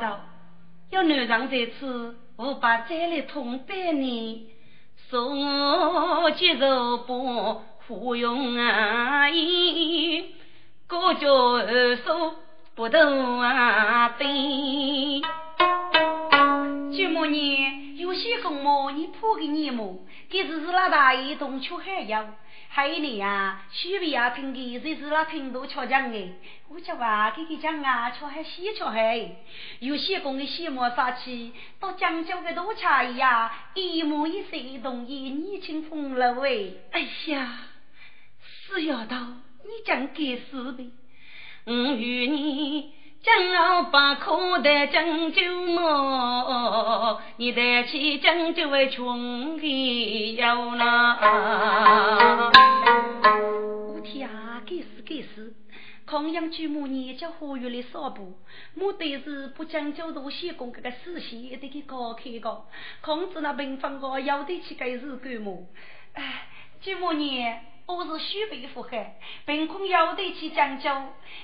该死丫头，要男上在此，我把再来痛百你，送我接受不服用啊！一各叫二叔不动啊！对。舅母你有些公母，你破给你母，给是是那大爷东出海要，还有你呀，西北呀听的，这是那听都巧讲的。我叫娃给给讲啊，巧还稀巧还，有些工的羡慕杀气，到江州的多差呀，一模一色同意你清风了喂。哎呀，死丫头，你讲该死的，我与你。将要把苦的将就么？你得去将就为穷的要那。我天啊，该死该死！康阳举母年叫花园里扫布，目的是不将就多些工这个事情得给搞开个，控制那平房个要得去该是干么？哎，举母年。我是虚备负荷，凭空要得去讲究，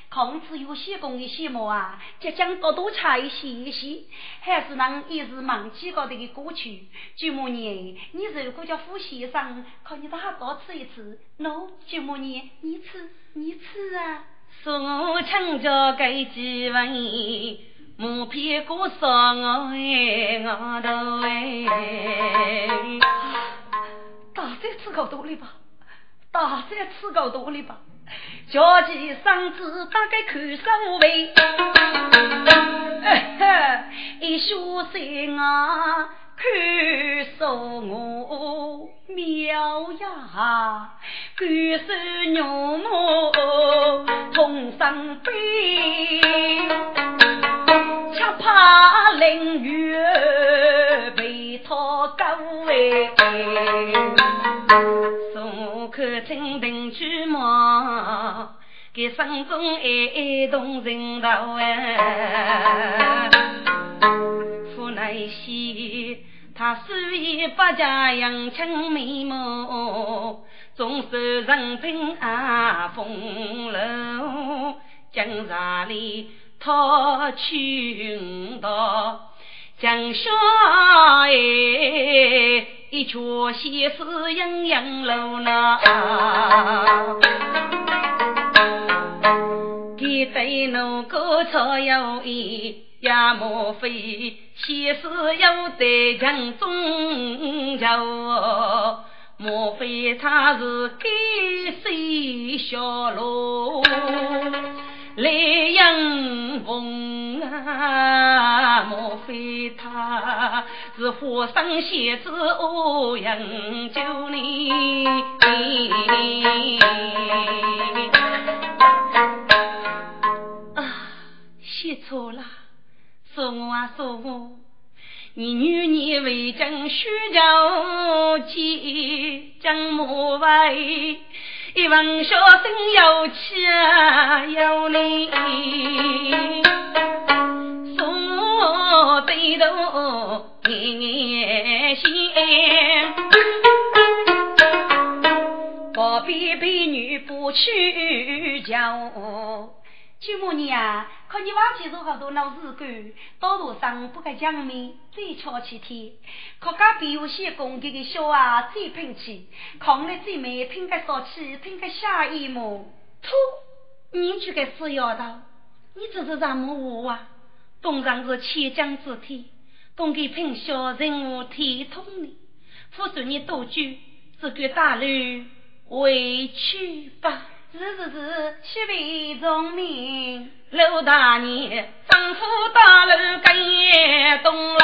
孔子有些工的些么啊，即将多多差一些一些，还是能一时忘记高的个歌曲。舅母年，你如果叫副先生，可你他多吃一次。喏，舅母你，你吃，你吃啊。说我请教给几文，木片过上我哎我头哎，大概吃够多了吧。大山吃够多了吧？叫起嗓子大概看守卫，一宿睡啊看守我苗呀，感受牛毛同上飞，恰怕淋雨被他搞哎。看清定去嘛，给心中爱动人头哎。父乃西，他虽以百家扬清美貌，总是人品啊风流，江茶里讨取道，江下哎。一曲西施莺莺楼那，给对奴歌唱有意，也莫非前世有对强中求？莫非他是给谁小路？来迎风啊！莫非他是花生仙子欧阳九你？错了，说我啊说我，你女儿为将许家妻，将莫为。一问小生有气有理，送背头眼线，不必婢女不去教。舅母娘啊，你忘记做好多老事干，道路上不该讲面，最瞧起天。可家比有些工给的小啊，最喷气，扛了最美，拼个少气，拼个下一幕。吐，你这个死丫头，你这是什么话啊？东上是千江之天，公给喷小人物天通的，扶助你多久，只管大路回去吧。是是是，七位忠民，陆大年，丈夫大楼跟东楼，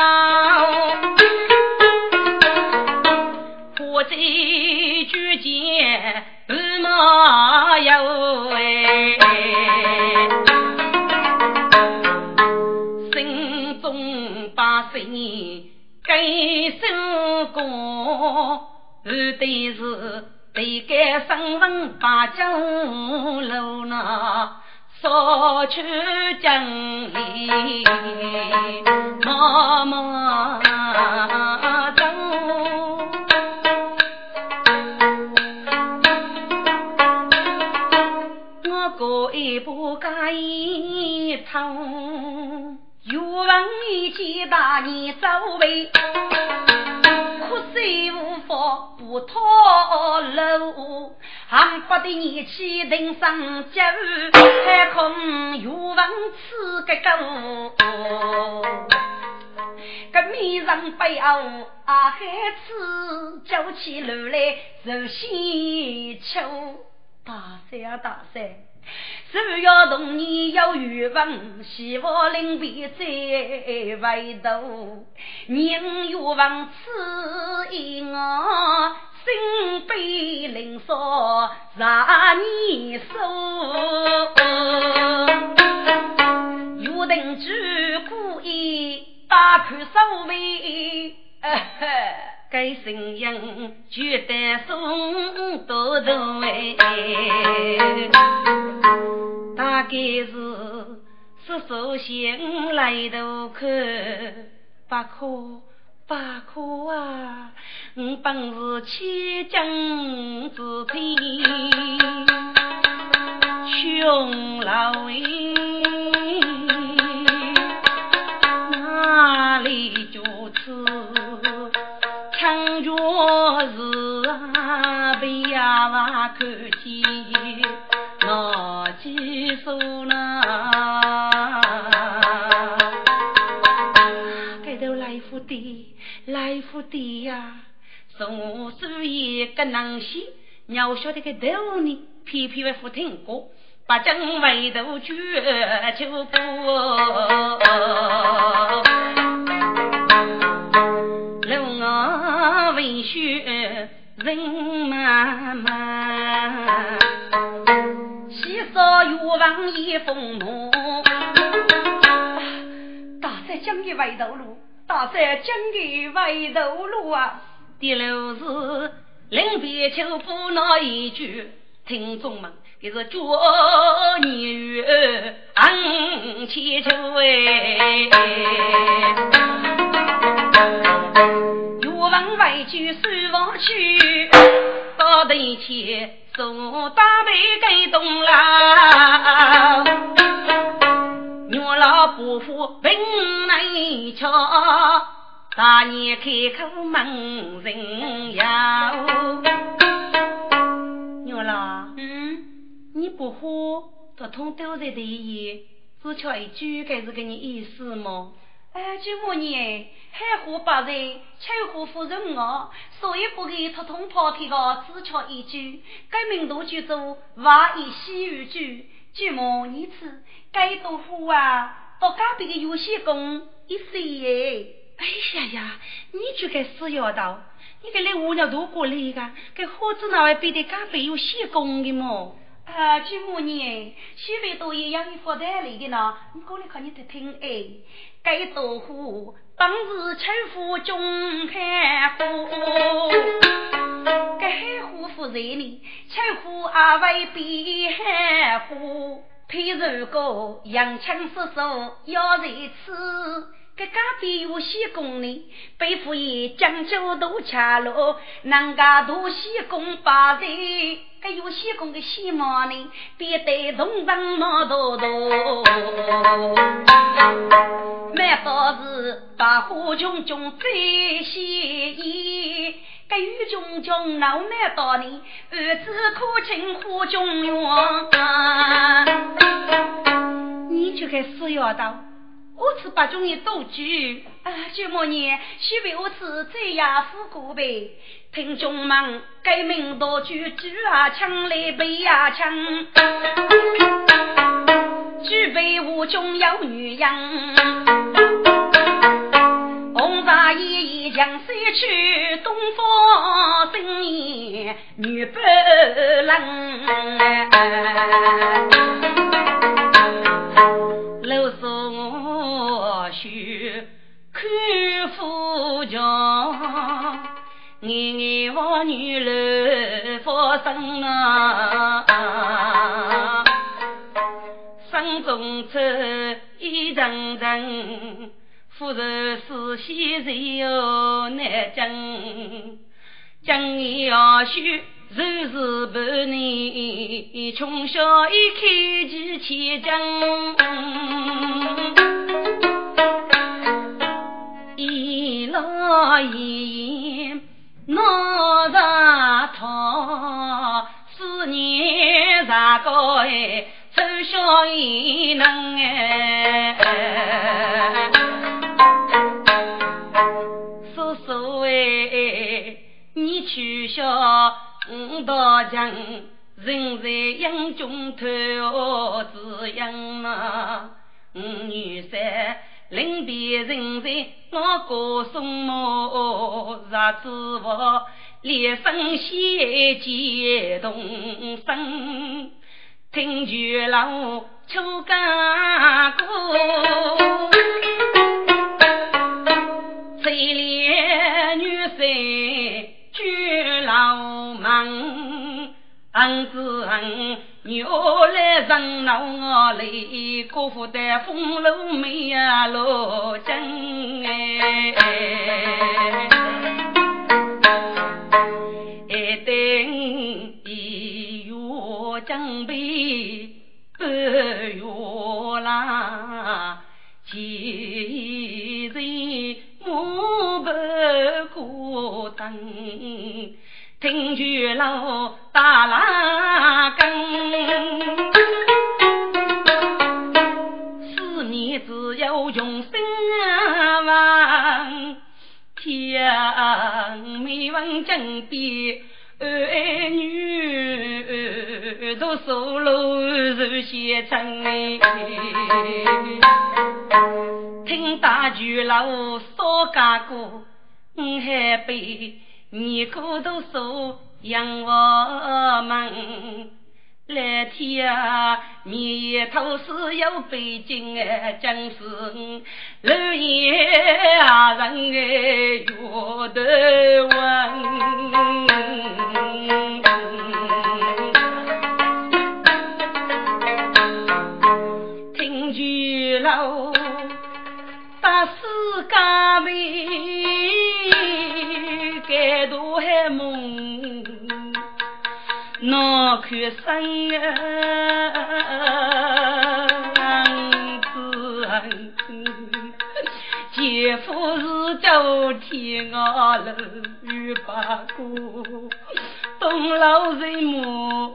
伙计举剑日马有哎，心中百姓该受过，而对是。对该身份把酒楼那，少去经历，默默走。我过一步街一趟，欲问一见大年走位，法不脱路。恨不得年纪人生久，太空欲望此个够。个面上背后啊，孩子叫起楼来受喜秋。大山啊大山，只要童年有欲望，希望临别在外头，人欲望此一我。心悲灵少十年寿，约定举故意大看守卫，该声音绝得送多头哎，大概是是首先来头看不可。八可啊，我本是千金之妻，穷老爷哪里就此强弱是啊，被呀娃看见哪几数呢？来福的呀，我书一个能西，鸟晓得个道理，偏偏为福听过，把正为头举就不。龙儿文学人满满，西少欲望一风浓，大山江的外头路。大山江的回头路啊，第六是临别秋不那一句，听众们，这是祝你月安千秋哎，欲望外句收房去，到头前送大杯给东郎。我老伯父本难瞧，大年开口问人呀！牛郎，嗯，你不喝不通都在第一，只吃一句，该是给你意思么？哎，舅母呢？海湖八人，秋湖夫人我，所以不给他通跑开个，只吃一句，该名度就做万一西语句。舅母，你吃该豆腐啊？到隔壁的有些工一岁耶！哎呀呀，你就该死丫头！你给来无聊多过来个，给伙子那位比的隔壁有些工的么？啊，舅母你，西北多一样的发财来的呢，你过来看你听听哎。该豆腐当时秋富中海湖，该海湖夫人呢，秋富阿为比海湖，配如果洋枪失手要在此，该隔壁有些工人，背负一江州都恰路，人家都西工八人。个有些工的西毛呢，别得同上毛多多，满道是大花琼琼最鲜艳。个雨琼琼闹满道呢，儿子可亲花琼园。你就该死丫头！我吃八种的多句，啊，舅母娘，许为我吃这样富过呗。听众们，改名多句，举啊枪来背啊枪，举杯无中有女人，红纱依依江西去，东方新年女不冷。老宋。去看夫家，年年望女来发生啊，生送出一层层，夫人思绪谁又难讲？讲要许日日半年，穷小一开几千张，一老一言闹上套，思念咋个哎？走小一能哎，五道墙，人在英中头滋养啊，五女三临别人在我歌颂我，日子我烈风写激动声。听绝老秋干歌，谁怜女婿绝老忙？恩子恩，牛来人闹我来，辜负的风流美呀罗真哎，一定一月正备半月啦，今日我不孤单。听绝老打拉更，思念只有永生望，天没问正边儿女都守楼受县城，听大巨老说家歌，我还背。你孤独说养我们，来天啊，你头是有背景哎，真是楼檐啊人哎月得问，听句老大师家海多海梦，脑壳生子，姐夫是叫天鹅楼与八哥，东老人母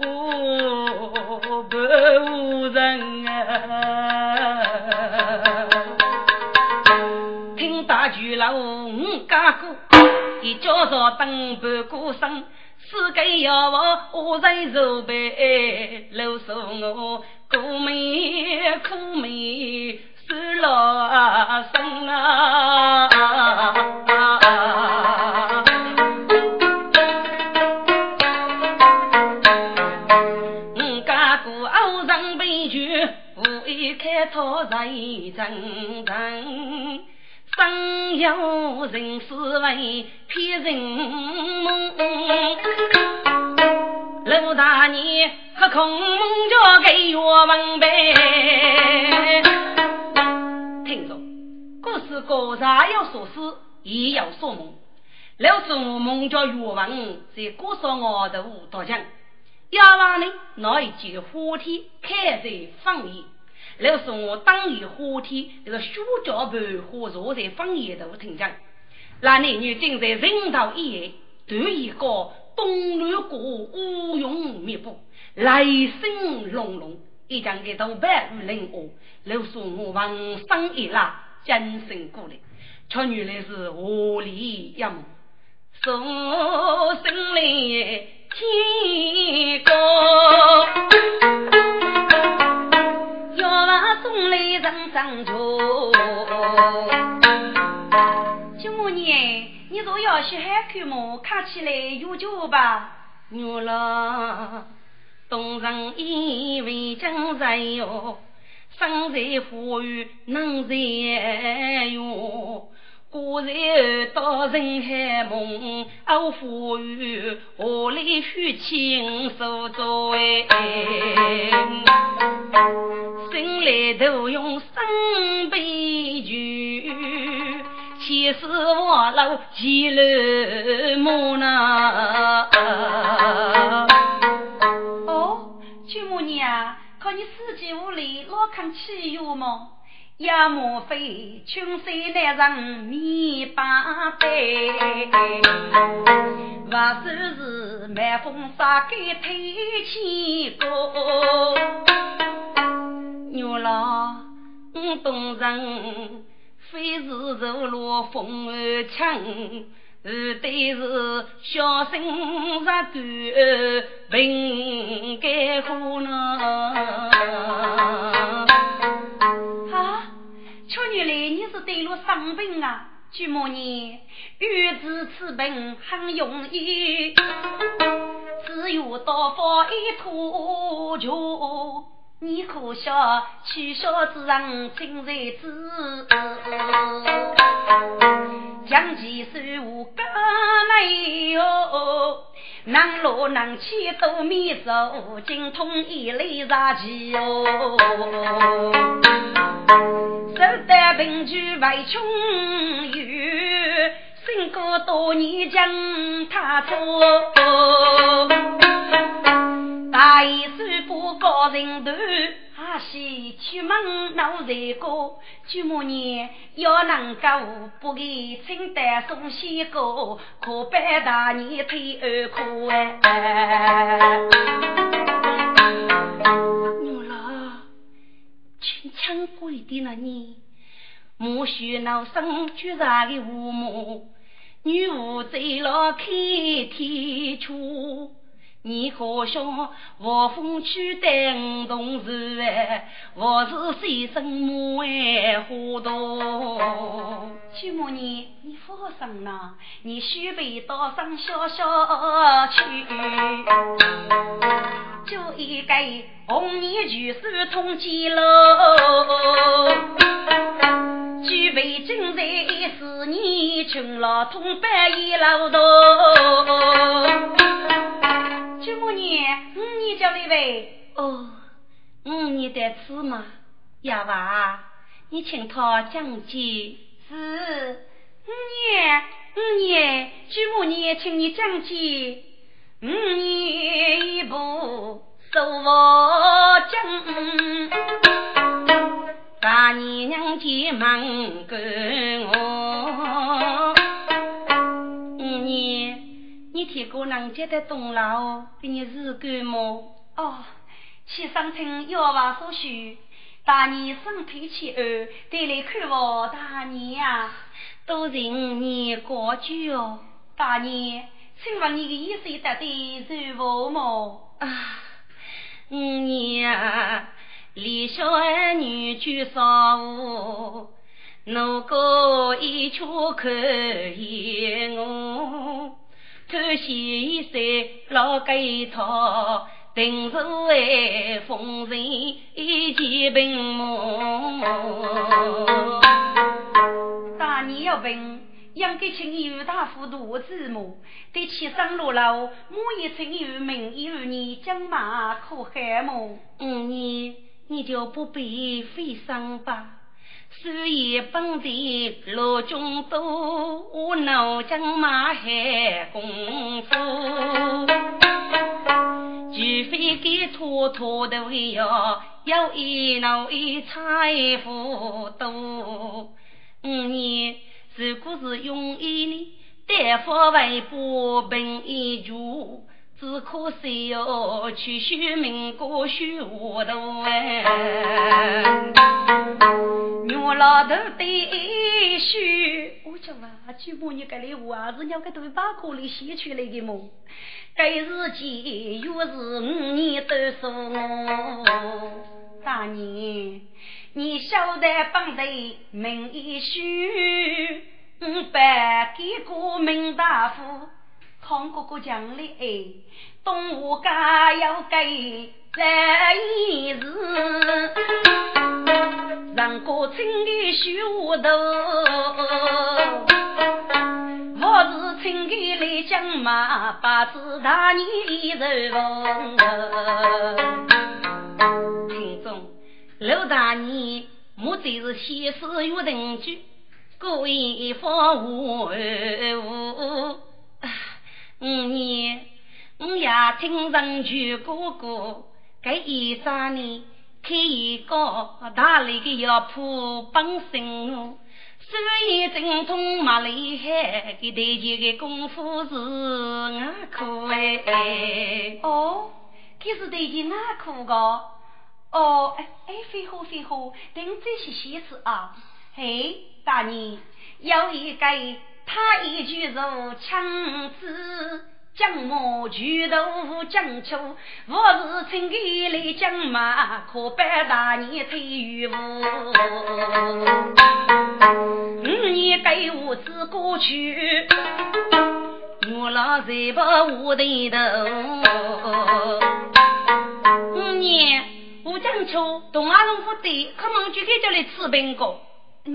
不无人啊，听大巨老五家哥。一叫做登半过生，四根要我五人肉背，露宿我苦眉苦眉受老生啊！我家过欧人悲剧，无意开拓人真真。生有人思维骗人梦，陆大年和空梦叫给我问呗。听着，故事故啥要说事，也要说梦。老说我梦叫岳文，在故说我的舞蹈场，要往呢那一句花天开在放言。老说我当年花天，那个书教盘花坐在方言头听讲，那男女正在人道一夜，对一个东南国乌云密布，雷声隆隆，一将给头白如林哦。老说我往生一拉，精神过来，却原来是何里一梦，送心里天高。送来人上桥，九年，你若要去海看么？看起来有酒吧？女郎，东人以为将人哟，生在富裕能在哟，果然到人海梦，偶富裕，何里虚情所作哎？生来都用生悲剧，前世我老几楼母呢？哦，舅母娘，可你四季无里老看气有么？也莫非穷山难上面把杯，或说是满风沙给推起过。牛老，我懂人，非是走路风儿强，而对是小心杀狗平该苦呢。原来你是得了伤病啊，舅母你预知此病很容易，只有刀锋一吐就，你可笑取笑之人尽在知，将其手无干没有，能落能去都免受，精通一类杂技哟。手得凭据为穷游，身过多年将他做。大衣虽不高人头，阿西出门闹热锅。舅母娘要能够不给清淡送西糕，可拜大年推二苦哎。强贵的那你，莫许闹生绝杀的父母，女巫在了开天窗。你好像我风去等同事哎，我是谁生母哎糊涂。舅母你你放心呐，你须备到上小小去，就一个红泥就是通缉喽。举杯正在是你穷老通半夜劳动。舅母娘，五年叫你喂哦，五年得吃嘛？哑娃，你请他讲解。是五年，五年，舅母娘，请你讲解。五年一步手我将，大年娘见忙跟人家的东老给你日干么？哦，去上听药房所需。大年身体起二，得来看望大年呀。都人年过去哦。大年，请问你的意思到底是何么？啊，五年啊，离小儿女去少无，如果一处可以我。偷西山老盖套，定是为封神一件病梦。大年要问，应该请尤大夫多子母，得起上路楼，莫一请有名一二你将马可害么？五年你就不必费心吧。虽也本地罗中多，我脑将马海功夫，除非给妥妥的为要有一脑一财富多。五年如果是用一年，大发为波本一主。只可惜哟，去修民国修糊涂哎！我老头得修，我讲啊，舅母你这里话是要个都把锅里写出来的么？该日记又是五年都说我大年，你晓得帮得名一修，五百给个名大夫。康哥哥讲的哎，东吴家要给这一日，让个青的修头。将马把子大年人逢。听众，刘大年目的是先死约定句，故意放无误。五年，我也听人去哥哥，给一三年开一个大力的药铺帮生我。虽然精通马厉害，给对前的功夫是我苦哎。哦，可是对前哪苦个？哦，哎哎，废话废话，等这些写词啊。嘿，大人，有一个他一句如枪子。将马举头将秋，我是请给来将马，可拜大年推玉壶。五年给我子过去，我老在不我的头。五年我将秋东阿龙府的，可忙就给叫来吃饼干。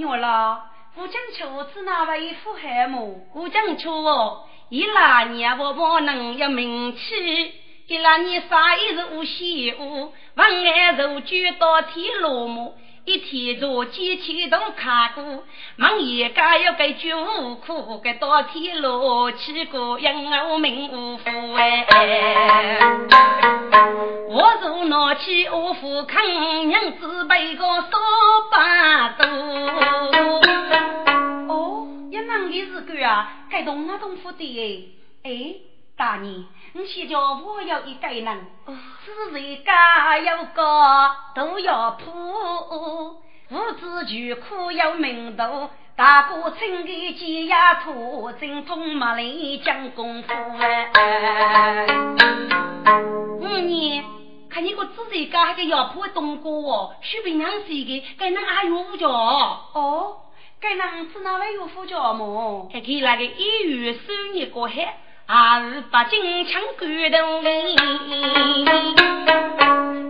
我老我将秋是哪位富海母？我将秋哦。一拉年我不能有名气，一拉年啥也是无喜物，晚安如酒到天落幕，一天做几千都看过，忙一家要给酒无苦，给到天落起过因我命无福哎。我若拿起我父坑，娘子背个扫把刀。你是个啊，该动那动夫的哎！哎，大人，你先叫我要一个人，是人家有个都要铺，无子就苦有名头，大哥亲的鸡鸭兔，精通马来讲功夫哎。五年，看你个自己家还个药铺东哥哦，许平娘是一个，该能阿有叫哦。该男子哪位有副教么？还给那个一月三日过海，二八金枪感动人。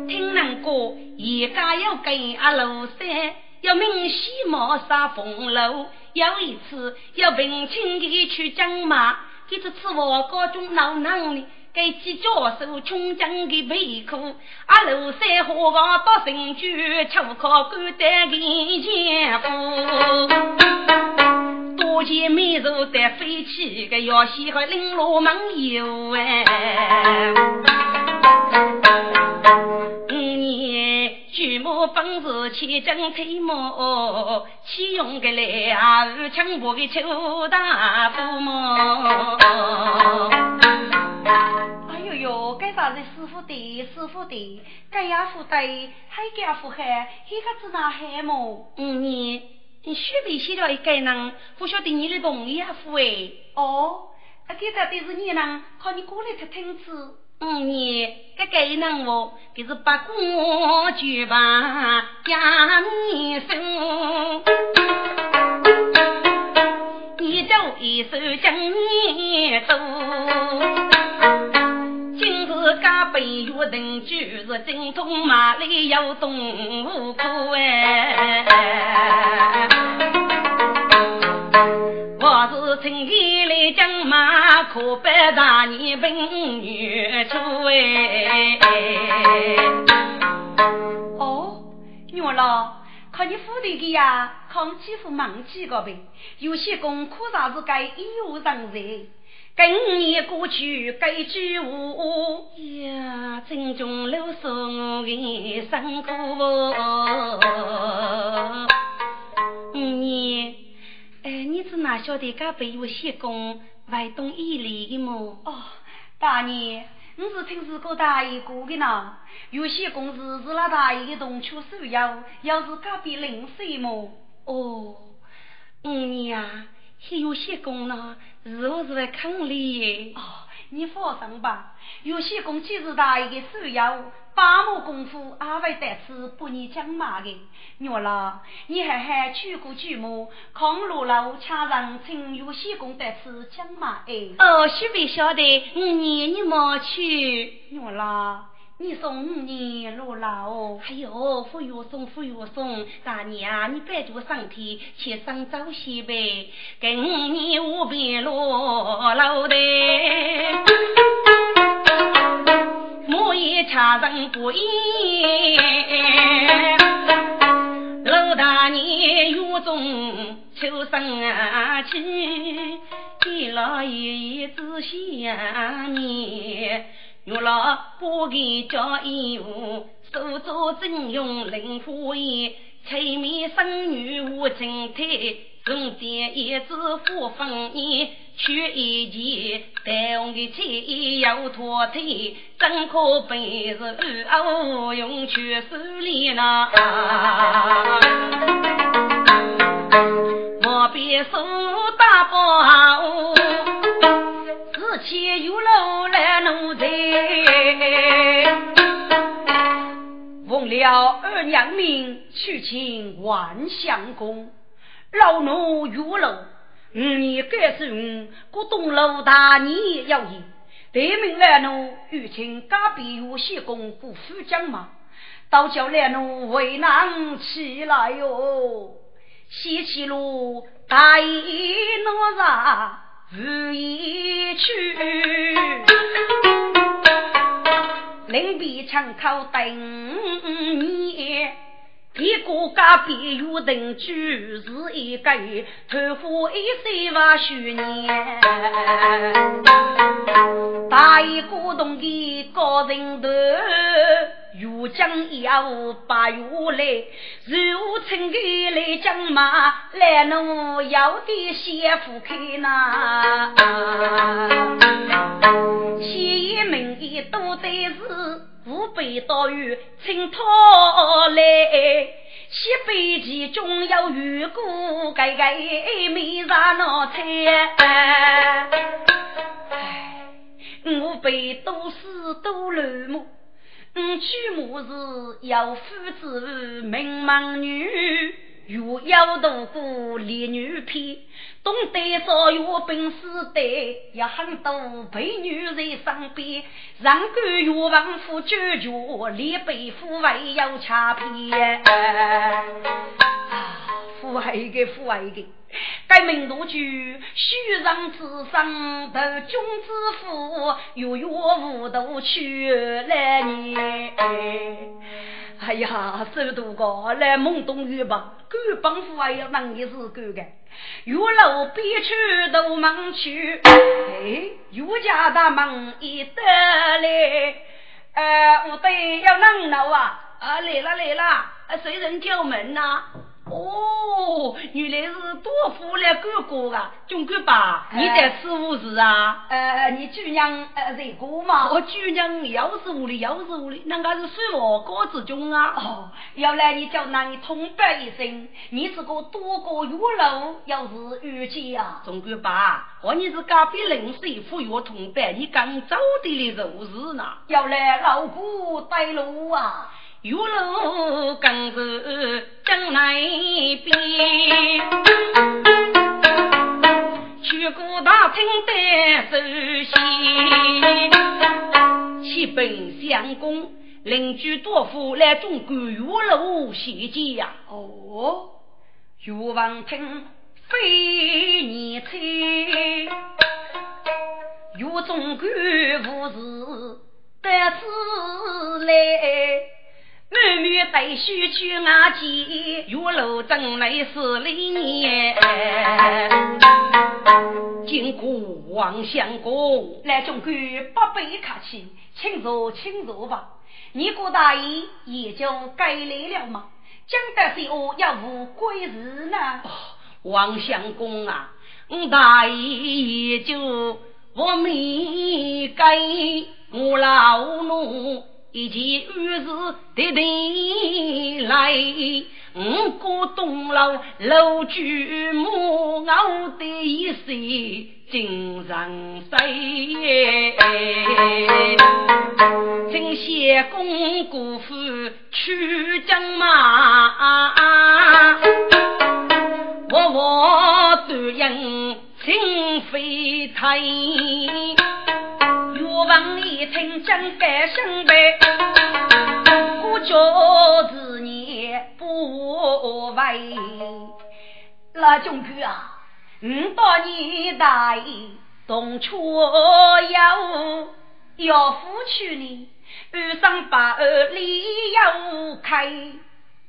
听人讲，一家要跟阿罗山，要明西冒杀风楼。有一次要平清的去讲马，给这次我高中闹闹呢。该几教授穷将的背苦，阿楼山花房到神居，求靠官担给前夫。多见美如得飞起，个要喜和领罗门游哎。五年举目本是千金推磨，岂用个来啊？强迫的邱大夫么？哟，该啥子师傅的，师傅的，该呀傅的，还家傅海，一个子哪海么？嗯，你你许备写了一个人，不晓得你的同意啊傅哎？哦，啊，给他的是你呢，靠你过来才听子。嗯，你该该人哦，就是八股举吧家你生，你就一手将你走。家辈约定就是精通马里有动物苦哎，我是青天来将马，可拜大年奔月出哎。哦，娘老，看你府里的呀，看几副忙几个呗，有些功课啥子该一无上在。今年过去该句话呀，正中留送我的辛苦。五年，哎，你是哪晓得噶被有些工外东一里的么？哦，大爷，你是听是个大爷过的呢。有些工是是那大爷的动车手要，要是隔壁邻舍么？哦，五年呀。还有些工呢，是不是在坑里。哦，你放心吧，有些工既是大爷的手要，八亩功夫也会得此不你讲嘛的。娘老，你还还去过巨母，康路路恰人请有些工得此讲嘛哎。哦，许不晓得，五年你莫去。娘老。你送你路老，哎呦，不用送，不用送，大娘你别着上天，去上早些呗，跟你无边路老的，我也恰人不依，老大年月中秋生啊去，你老爷爷只想你。月老不给交衣服，手作真用灵火焰，催眠生女无情态，中间一枝花粉烟，取一件带红的衣要脱腿，真可悲是二无用去手里呢？莫别说大包。前有路来奴才，奉了二娘命去请万相公，老奴月楼，五年该是古东楼大年要义，对命来奴欲请隔壁有些公不负将嘛，倒叫来奴为难起来哟，西岐路大义哪吒。如一去，临别枪口等你。一个家别有定居是一个月，头发一岁万许年。大一古董的高人头，如今要八月来，如春的来将马，来奴要的先夫开呐。前一门的都得是。五百多元，请讨来，西北其中有鱼骨，盖盖没啥脑菜。唉，五百多是多乱么？五娶母是有夫子，名门女。又要度过烈女篇，懂得造药本事的也很多，陪女在身边，让官越王府九九，连背夫为要恰片。啊，父爱个父爱个，该名多句，虚让之上头君子府，又有无度去来年。哎呀，走多高来蒙东雨吧，官帮夫还要能也是干的。月楼边去都忙去，哎，岳家大门一得来，呃，我得要弄了啊，啊来了来了，谁人叫门呐？哦，原来是多福来哥哥啊，军官吧？你在师傅是啊？呃，你主娘呃在过吗？我主娘又是屋里，又是屋里，人家是水我高子中啊。哦，要来你叫那你通报一声，你是个多个月老要是遇见啊？中官吧，我你是隔壁邻舍府要通报，你刚走的来如是呢？要来老姑带路啊！玉楼更是正南边，去过大厅的首席，七本相公邻居多夫来中国玉楼谢见呀。哦，玉王听非年轻，玉中国无事得知来。满面带须去阿姐，月楼正来十里年。经过王相公，来中官不必客气，请坐，请坐吧。你郭大爷也就该来了吗？讲得是我要无贵事呢。王相公啊，我大爷也就我没该我老奴。一件玉事的定来，五个东楼楼主木，我的一世精神碎。请谢公姑父去将马，我我独应心飞退，岳王爷。一听将该生悲，我就是你不为。老兄哥啊，五到你大爷东出要要夫娶你，二上八二里要开，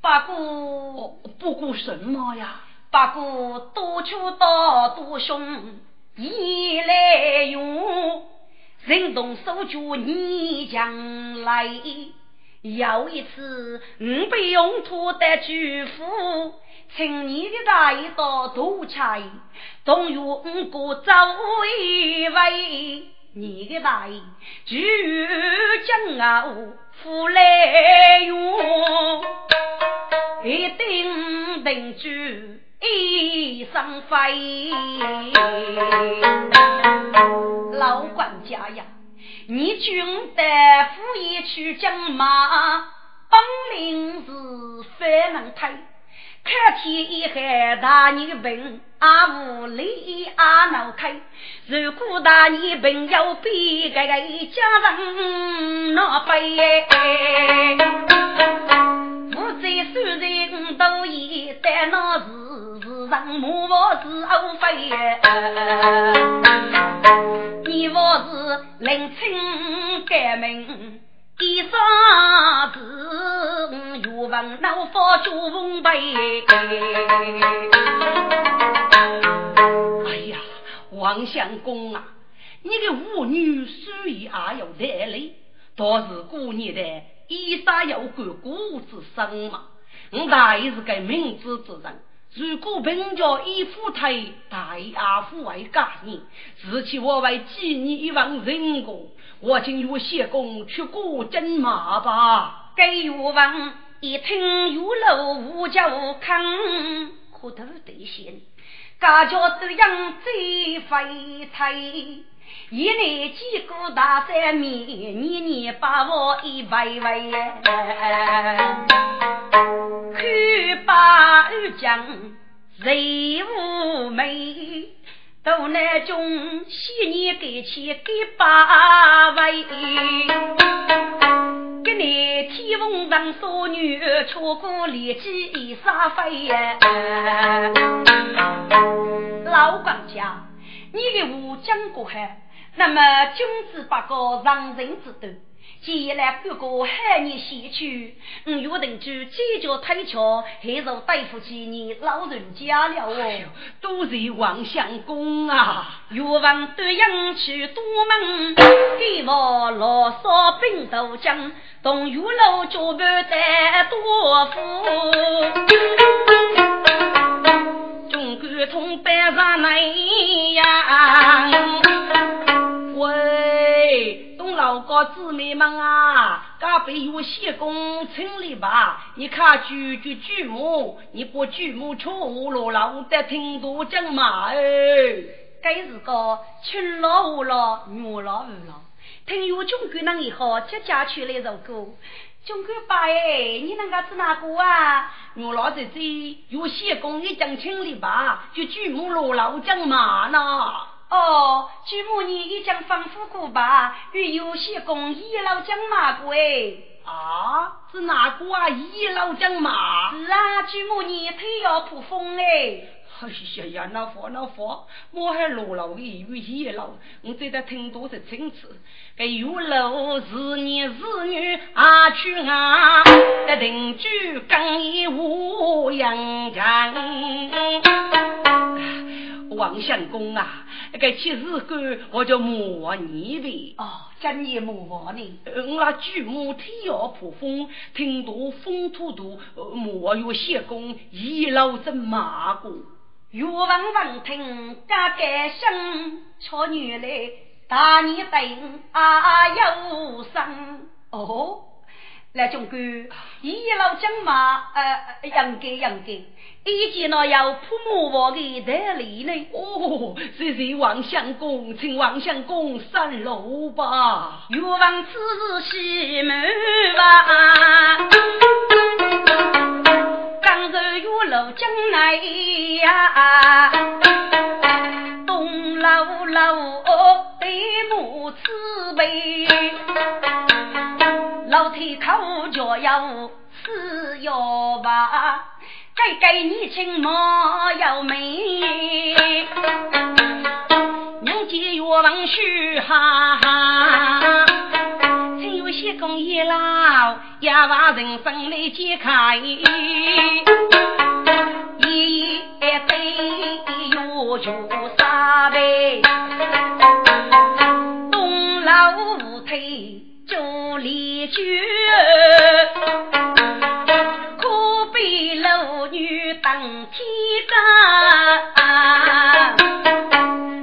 不过不过什么呀？不过多出多多凶，一来用，人动手脚你将来。有一次，我被用土的巨斧。请你的大爷到土差，动用五个走一位，你的大爷就将我扶来用，一定定住一生飞。老管家呀，你军的副业去将马，本领是非能推。看天一海大年病，阿无力阿脑开。如果大年病要比个个家人那悲，负债虽然都已，但那是是上莫是欧飞。你我是临清改名。一双子，岳王老佛朱凤杯。哎呀，王相公啊，你的舞女虽也要带累，倒是过年的衣裳要管顾之身嘛。我大爷是个明智之人，如果本家一夫太大阿父为家人，自起我为纪念一王人过。我今与谢公去过征马吧。该岳王一听有楼无家无坑，可头得先，家家都养最肥菜。一年几个大山面，年年把我一百位。看把二将谁无美？都那种昔年给钱给八位，给你天凤上少女，错过连几一沙飞！老管家，你给我讲过海？那么君子八个让人之德。接下来不过海年西去，五月定住几脚推敲，还是对付起你老人家了哦。都是王相公啊！岳王端阳去多门，给我老少兵都将，同岳楼脚板再多富，中国通班上来呀！喂。东老哥姊妹们啊，该被有些公请了吧？你看举举举母，你不举母错了，老得听多讲嘛哎。该是个亲老五老，女老二老。听有中国人以后，接家去来首歌。中国爸哎，你那个是哪个啊？我老姐姐有些工你讲清理吧？就举母罗老讲嘛呢？哦，据母你已经吩咐过吧？与有些工一老将马过哎。啊，是哪个啊？一老将马？是啊，据母你腿要破风哎。哎呀呀，那佛那佛，我还落了一语一老，我在这听多是清楚。这有楼是男是女啊去啊，这定居更衣无阳江。王相公啊，该七日干我就磨你呗。哦，今年磨我呢？我那举母天要破风，听多风土多，磨有谢公一老真马过。岳王闻听，家改生巧女来，大你等啊有声哦。来，中哥，一老将马，呃，应该应该。一见那有铺木房的代理呢？哦，谢谢王相公，请王相公上楼吧。岳王此事西门房，刚入岳楼将来口就要死要吧，该该你亲莫要美，娘家越王须哈哈，只有些公一老，也把人生来解开，一对有就三杯，东老五腿就离绝。当天干，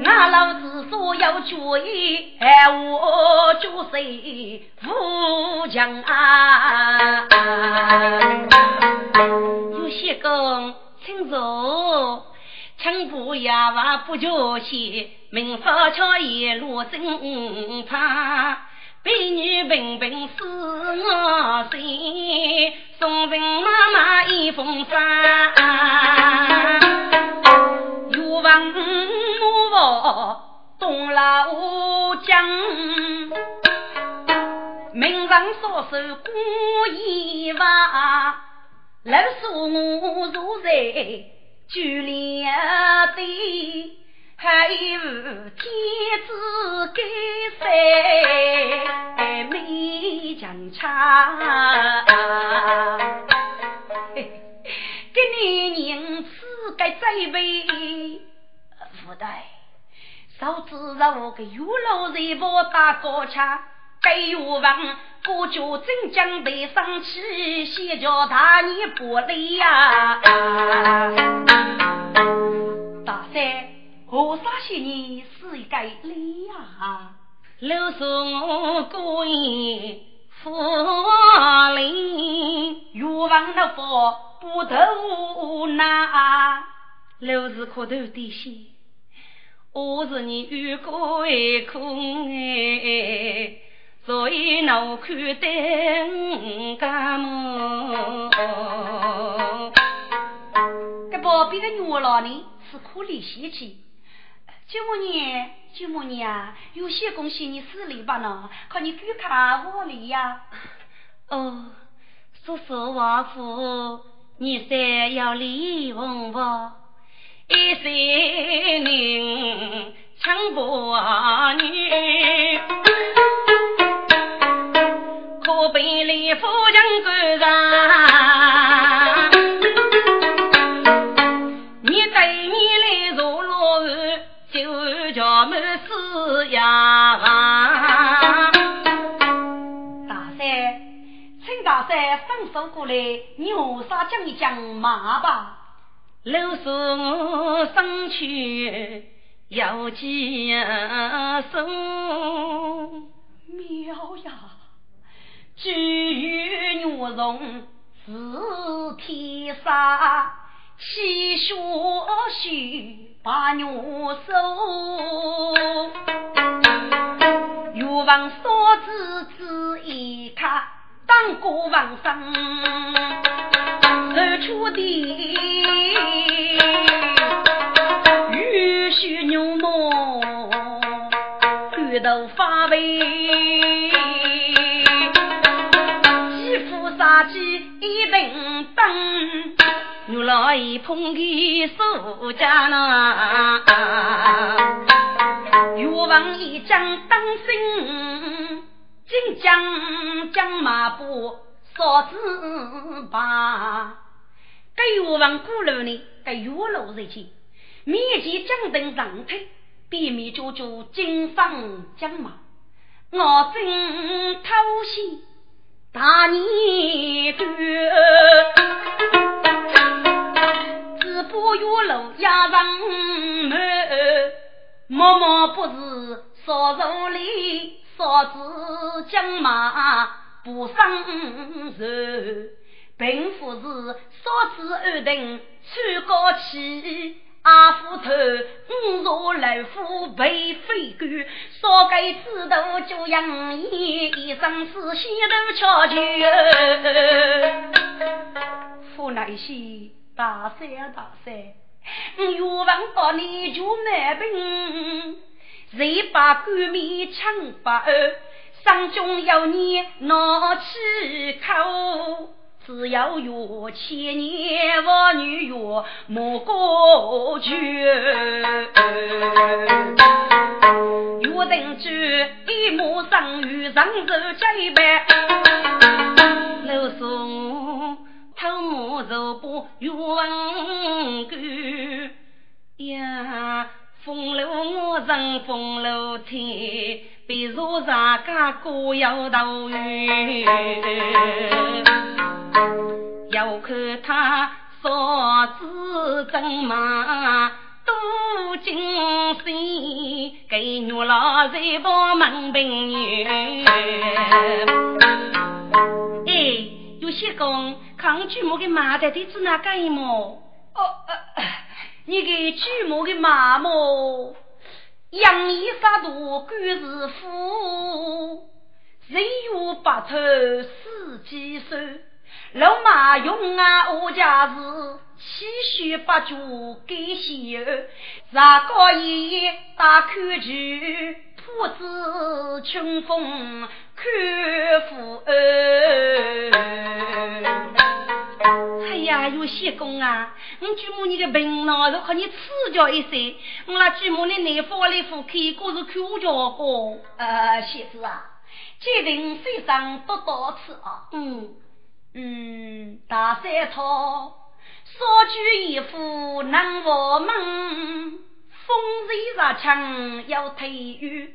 俺老子说要决意，我就谁富强啊！有些工请坐，请不要话不交钱，明法巧一路正派。婢女平平是我心，送人妈妈一封信，欲望母王东老江，名上所受过一万，老恕我如在举两的。还有天子给谁没讲差？给你宁此该栽培，不对，早知道我给玉楼人不打高枪，给玉王国家真将得上去，先叫大你不累呀！大三。何啥些年是一个理呀？老送我过年福临，欲望的佛不投那。老是可头的些，我是你遇过一空哎，所以脑壳等干么？这宝贝的女老呢，是可怜稀奇。舅母娘，舅母娘，有些恭喜你死里吧呢？可你去看我里呀。哦，叔叔王父，你三要离婚不？一三年抢伯女，可悲离夫人官人。过来，你何啥讲一讲嘛吧？老说我生去要几手妙呀，举玉女容是天杀，气血虚。把女收，欲望所指只一卡，当国王生，日出的玉须牛毛，骨头发白，肌肤杀气一等等。牛老爷捧给苏家呢，岳王一将当心，金将将马步扫子把。该岳王鼓楼呢，该岳楼人去，面前将等上推，边面脚脚金上将马，我正偷袭大年端。不月楼压上门，默默不是少肉里，少子将马不上手，并不是少子二等穿高旗，阿夫头五座老虎背飞狗，少给子头就养一一生是西头巧就，父乃西。大山大山，欲望到你就难平，谁把官面抢不二，山中有你拿起口。只要有千年妇女有莫过去，有人住一马上与上手结拜，老宋偷马肉不冤干呀，风流我人风流天，比如上家各有道远。要看他嫂子怎么多精心，给女老在帮门平女。哎，有些公抗拒我的马的弟子哪个一毛？哦，你给举母的马么？养一发度，官是富，人有八头，四季收。老马用啊，我家是七血八足给西儿，上高爷爷打口句，铺子清风看富儿。哎呀，有些公啊，我舅母你的病呢，如和你赐教一些，我那舅母的内服里服开，可是口教过。呃，先子啊，决定身上不多吃啊。嗯。嗯，大山草，少举一副能卧门，风吹日枪要退雨。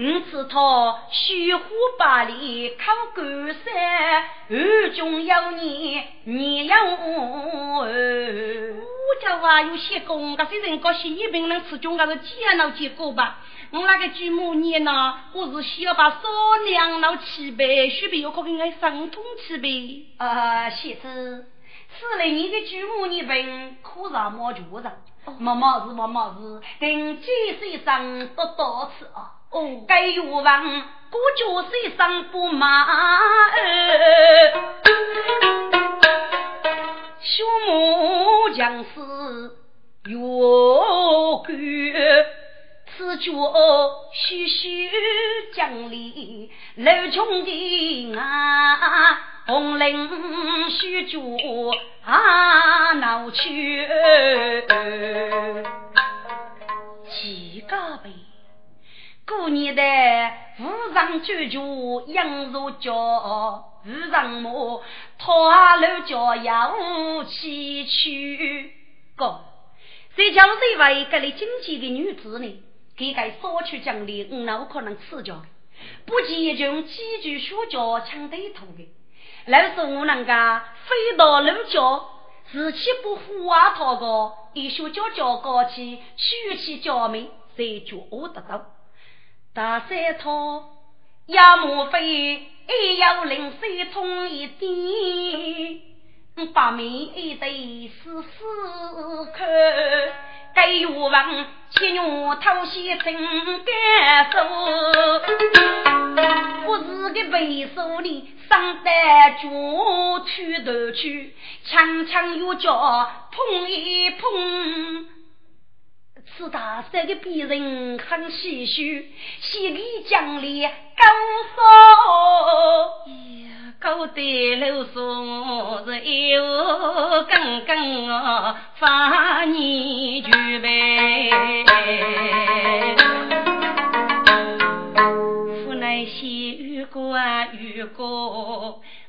五次他虚火百里靠高山，暗中有你你要我。我叫话有些功，这些人搞些一病能吃中，那是煎熬结果吧。我那个舅母年呢，我是需要把少娘老起呗，许必要可给俺伤痛起呗。啊，先生，此类你的舅母你病，可让莫觉着，莫毛事莫毛事，等几岁生多多次啊。哦，该愿望过九岁上不马儿，小木将士越干。此脚徐徐将里楼穷的啊，红绫须脚啊闹去，几个呗？过年的无上酒酒养如脚，无上马拖楼脚要起去。哥，谁叫谁为这里经济的女子呢？给该少去奖励，我哪可能赐教？不仅用几句说教抢对头的，那是我能个飞到楼角，自己不胡话他个，一说教教高起，取起教名，谁就我得到？大山涛也莫非一要零水冲一点，把命一对死死看。该欲望，七月偷袭真敢说，不是个背手里上得脚去头去，强强又叫碰一碰。是大山的别人很唏嘘，心里将里高烧。高对楼松是有根根哦，发泥就呗。父乃先遇过啊遇过，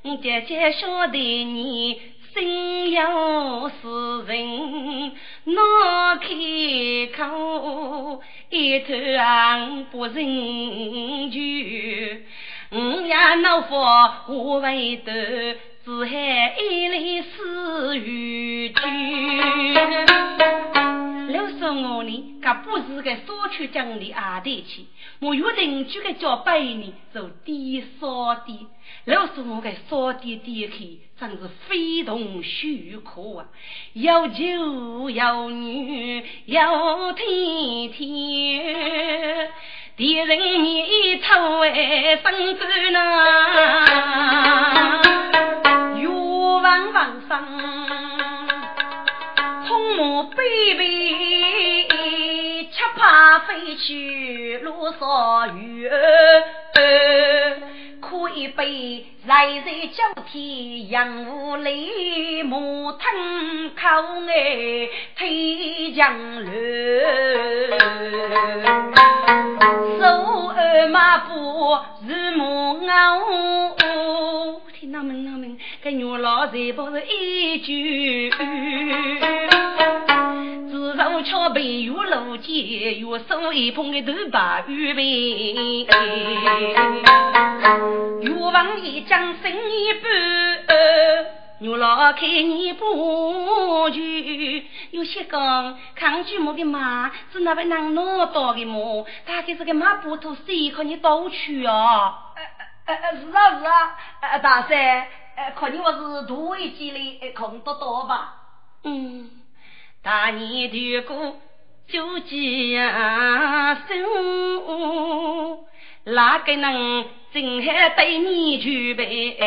我姐姐晓得你心有是人，哪开口一头昂不认就。我呀恼火我为头，只喊一泪思雨君。老说我呢，可不是个少去讲的阿弟去，我约定就个叫百年做低少的。老说我个少的爹去，真是非同小可啊！有酒有女有天天。敌人你偷为生干呐，欲望旺盛，匆忙悲悲，吃怕飞去路上远。一杯，来在交替杨屋里，马腾口哎推江流，手儿马步如马哦，听那门那门，跟牛老在不是一句。自从桥北越路见，越手一捧的头把玉杯，越往一将生一半。牛老开你不去，有些讲抗拒我的马是那位能拿到的马，大概是个马不头谁可你都去啊？呃呃是啊是啊，呃大三，呃可你我是土味积累空多多吧？嗯，大年的过就几呀生，哪个能？正海对你举杯，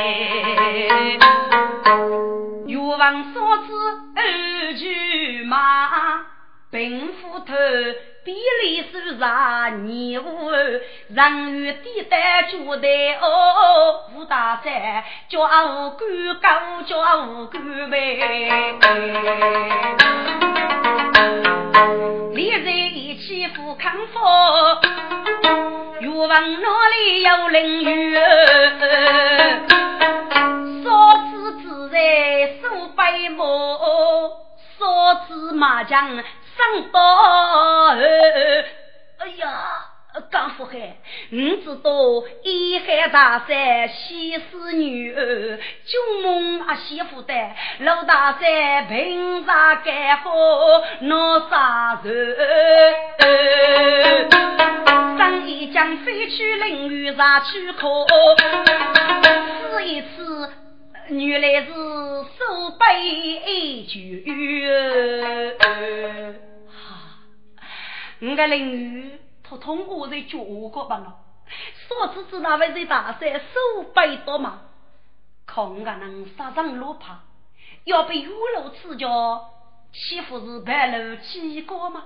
欲望所致二句马，并斧头比例手上你无人与地带交代哦，吴大山叫我干高叫我干呗，连在一起扶康复。欲望哪里有凌雨？少子自在手背磨，少子麻将上刀。哎呀！刚福海，你知道一海大山西施女儿，旧梦啊媳妇的，老大山平沙干好闹啥事？上一江飞去淋雨上去考，试一次原来是手背酒。哈，我个淋雨。他通过在脚过吧了，说只是那位在大山手背多嘛，看个能杀上路爬，要被雨露刺脚，岂不是白露起过吗？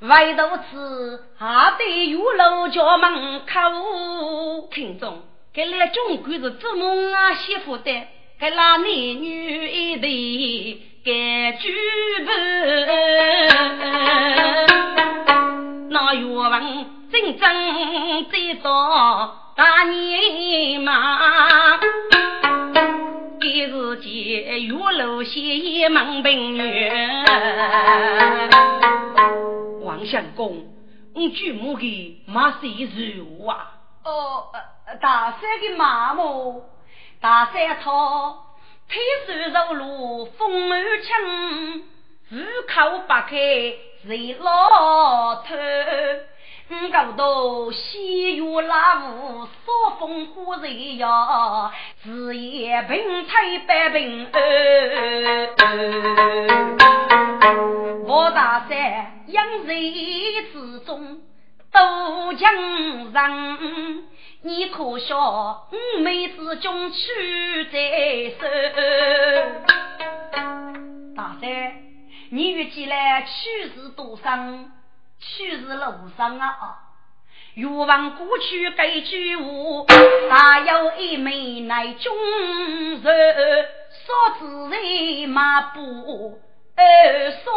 唯独此还得雨露家门口，听众，给来中国是做梦啊媳妇的，给那男女一对该举办。那岳文真正在做大年嘛，给是见岳楼写门平原。王相公，你举目的马谁如啊？哦，大山的麻木？大山草，天水走路风儿轻，虎口八开。谁老头？五个都西岳拉雾，扫风火人呀，日夜平吹百平我大山养水之中都江上，你可笑？五妹子中取在手，大山。你遇起来去世多生，去世路上啊！欲望过去该句话，大有一枚乃中人，少自然马步二少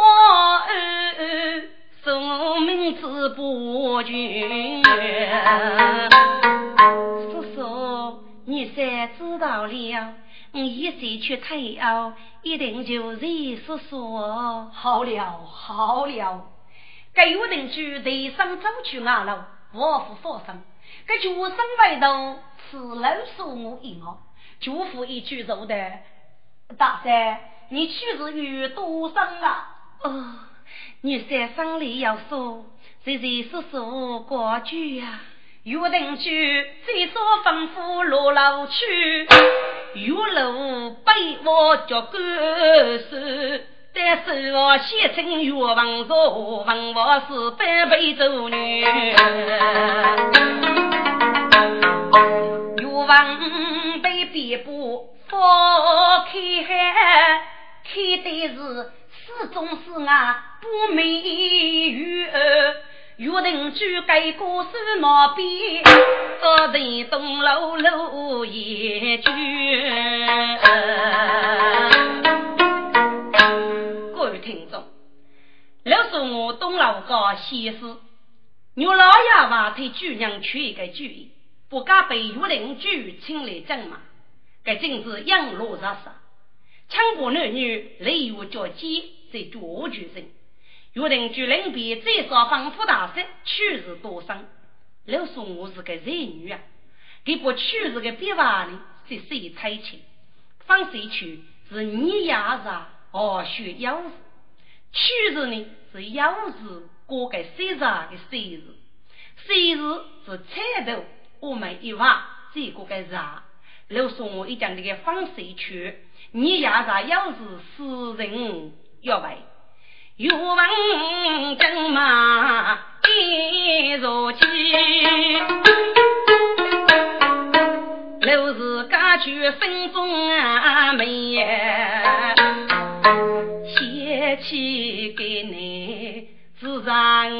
二，送名字不君。叔叔，你才知道了。我一岁去退休，一定就是叔叔。好了好了，该约定就人生走去外路，我负发生。该全身外头此路送我一毛，祝福一句做的。大山，你去是有多生啊？哦，女山生里要说，谁谁叔叔过去呀？约定去，最少吩咐落楼去。玉楼被我叫干事，但是我先称玉王座，文王是半辈做女。玉王被别部放开，开的是始终是俺不美玉。约定居改过数毛笔，早晨东楼楼也居。各位听众，老说我东楼高西施，牛老爷话替主人取一个主意，不敢被约定居请来争嘛？该正是养老热事，强迫男女累于交接，在做决人。约定居临边最少丰富大事，趣事多生。老说我是个才女啊，给不趣事的笔画呢，是谁猜测？放谁去是你伢子哦，学幼子，趣事呢是幼子过个谁啥的谁日，谁日是彩头，我们一画这个个啥？老说我一讲这个放谁去，你伢子幼子私人要为。欲问正马一如鸡，六日家去心中啊美，写起给你自然，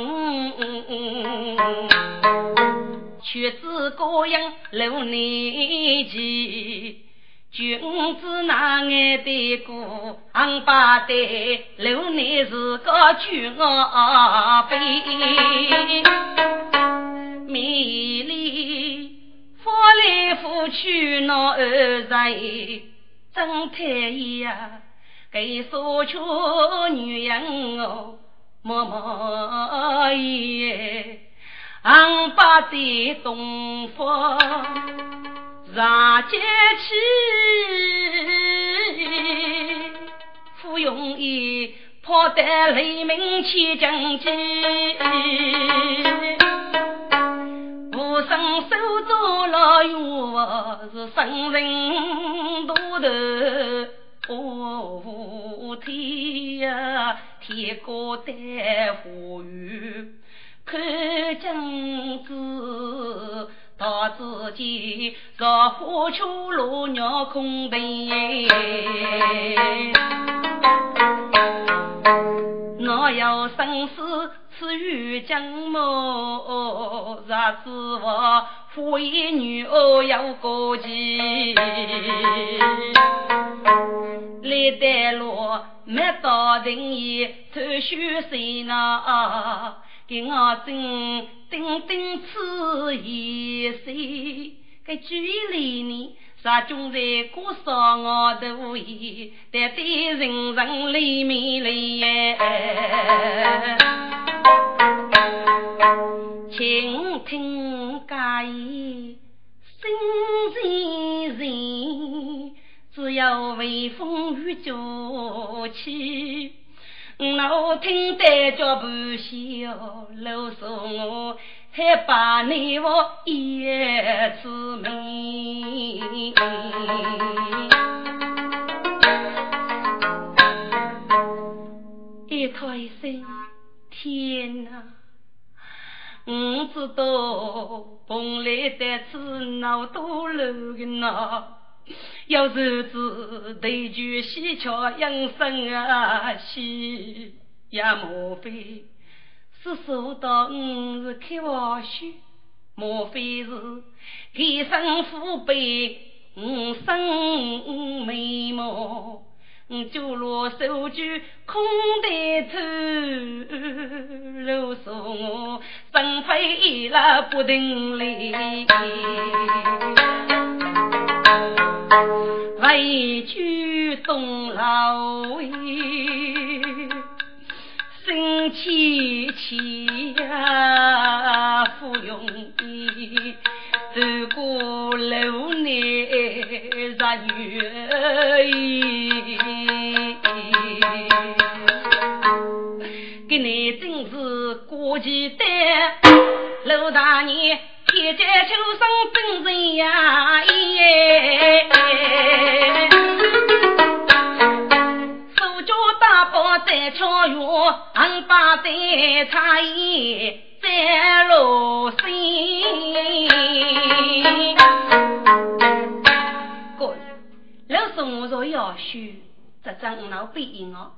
却知各样留年纪。君子那眼的过，昂八代留你是个君我妃，美丽翻来覆去那二人，真太呀！给所娶女人哦，默默耶，昂八代东方。上街去，不容易，抛得雷鸣起将军，无声手足老远，是生人多头哦天呀，天高待花雨，看将子。到自己若花秋落鸟空灯，我要生死赐予将么？若知我父一女儿要过继，历代路没到人也偷虚谁呢？给我真顶顶此一岁，该距离呢？啥种在过上我的意，但对人人里面来。倾听家言，心人人，只要微风雨骤起。我听得脚步小，老说我还把你我一次命。一叹一声，天哪！我知道蓬莱的此闹多路的闹。要日子对句西桥养生啊，西也莫非是说到我是开玩笑？莫非是天生富贵，我生美貌，就若手举空带头，如说我生配了不定哩。为救东老爷，心凄凄呀，不容易。走过楼内日月，给你真是过期的，陆大年。天阶秋生真人呀，耶！手脚大包在桥院，横把在茶叶在路心。哥，老宋若要学，这张老背影哦，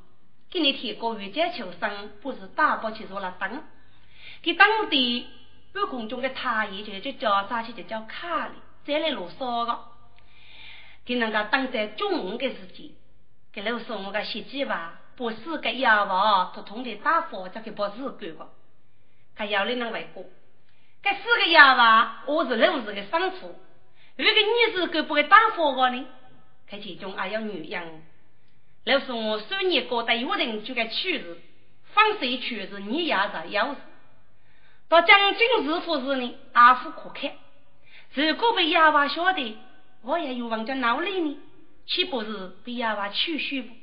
给你提过月阶秋生，不是大包去做了灯。给当地半空中的太爷就就叫啥去就叫卡里，再来啰嗦个。给人家当在中午的时间，给老送我个洗鸡吧，不是个哑巴，统统的打火，叫给不是干个。他要你能外过，这四个哑巴，我是老子的生父。如果你是个不会打火个呢？他其中还有女人。老送我三年过得有人就该去日，放谁去日你也在要事。到将军师傅时呢，阿福可看。如果被哑巴晓得。我也有往家闹里呢，岂不是被哑巴取虚不？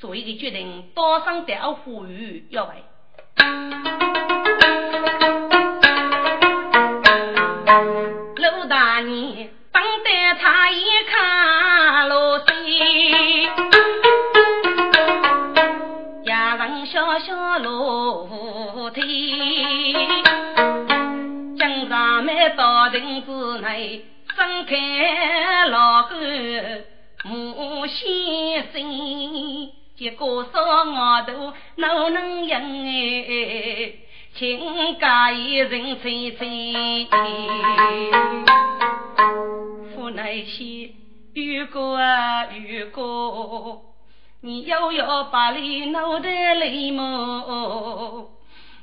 所以就决定多上点呼吁要为。陆大年等待他一看喽人小小楼梯，经常没到亭子内。睁开老狗母先生，结果说我都哪能赢哎？请家一人催催，父那些如果啊如果，你又要把你脑袋里么？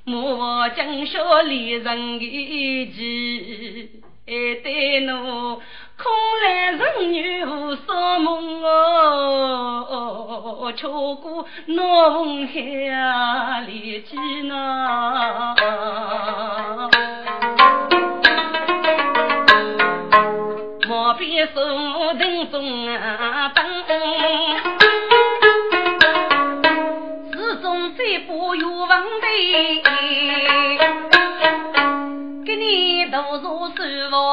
莫讲说离人的急。爱对侬，空来人女无所梦哦，错过侬海里去呢？莫比松灯中啊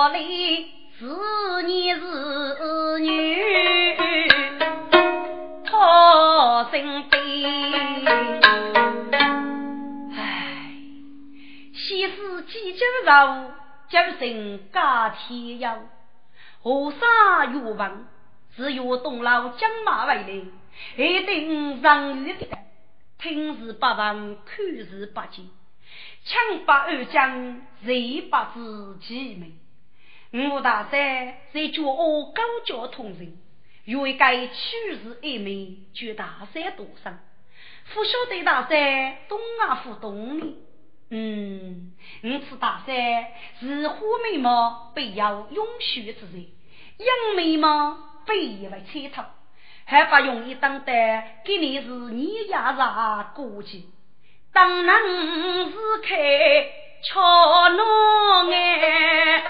算佛理，是你是女，好心悲。唉，昔时几经受，今生家天佑。河山欲问，只有东老将马为邻，一定上玉的。听是八万，看是八见。枪把二将，贼把自己美？吴大山在骄傲高脚同人，愿该取士一枚，绝大山多生。不晓得大山东啊府东里，嗯，因此大山是花眉毛，必要永续之人；杨眉毛必为彩头，还把容易当得给你是你压榨过去。当然是开吵闹哎，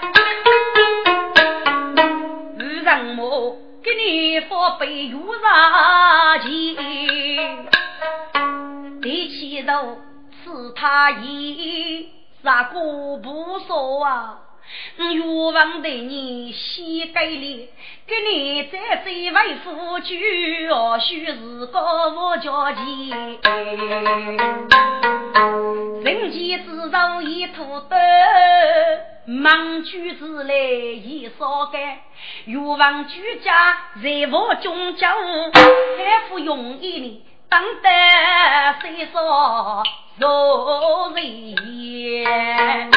路人我给你发杯有茶钱，提起头赐他一啥个不说啊？欲望的你先给力，给你再再为夫君，或许是个无交钱。人间之上一土豆，忙举子来一烧干。欲望居家在我中家务，还不容易呢，长得虽少如人。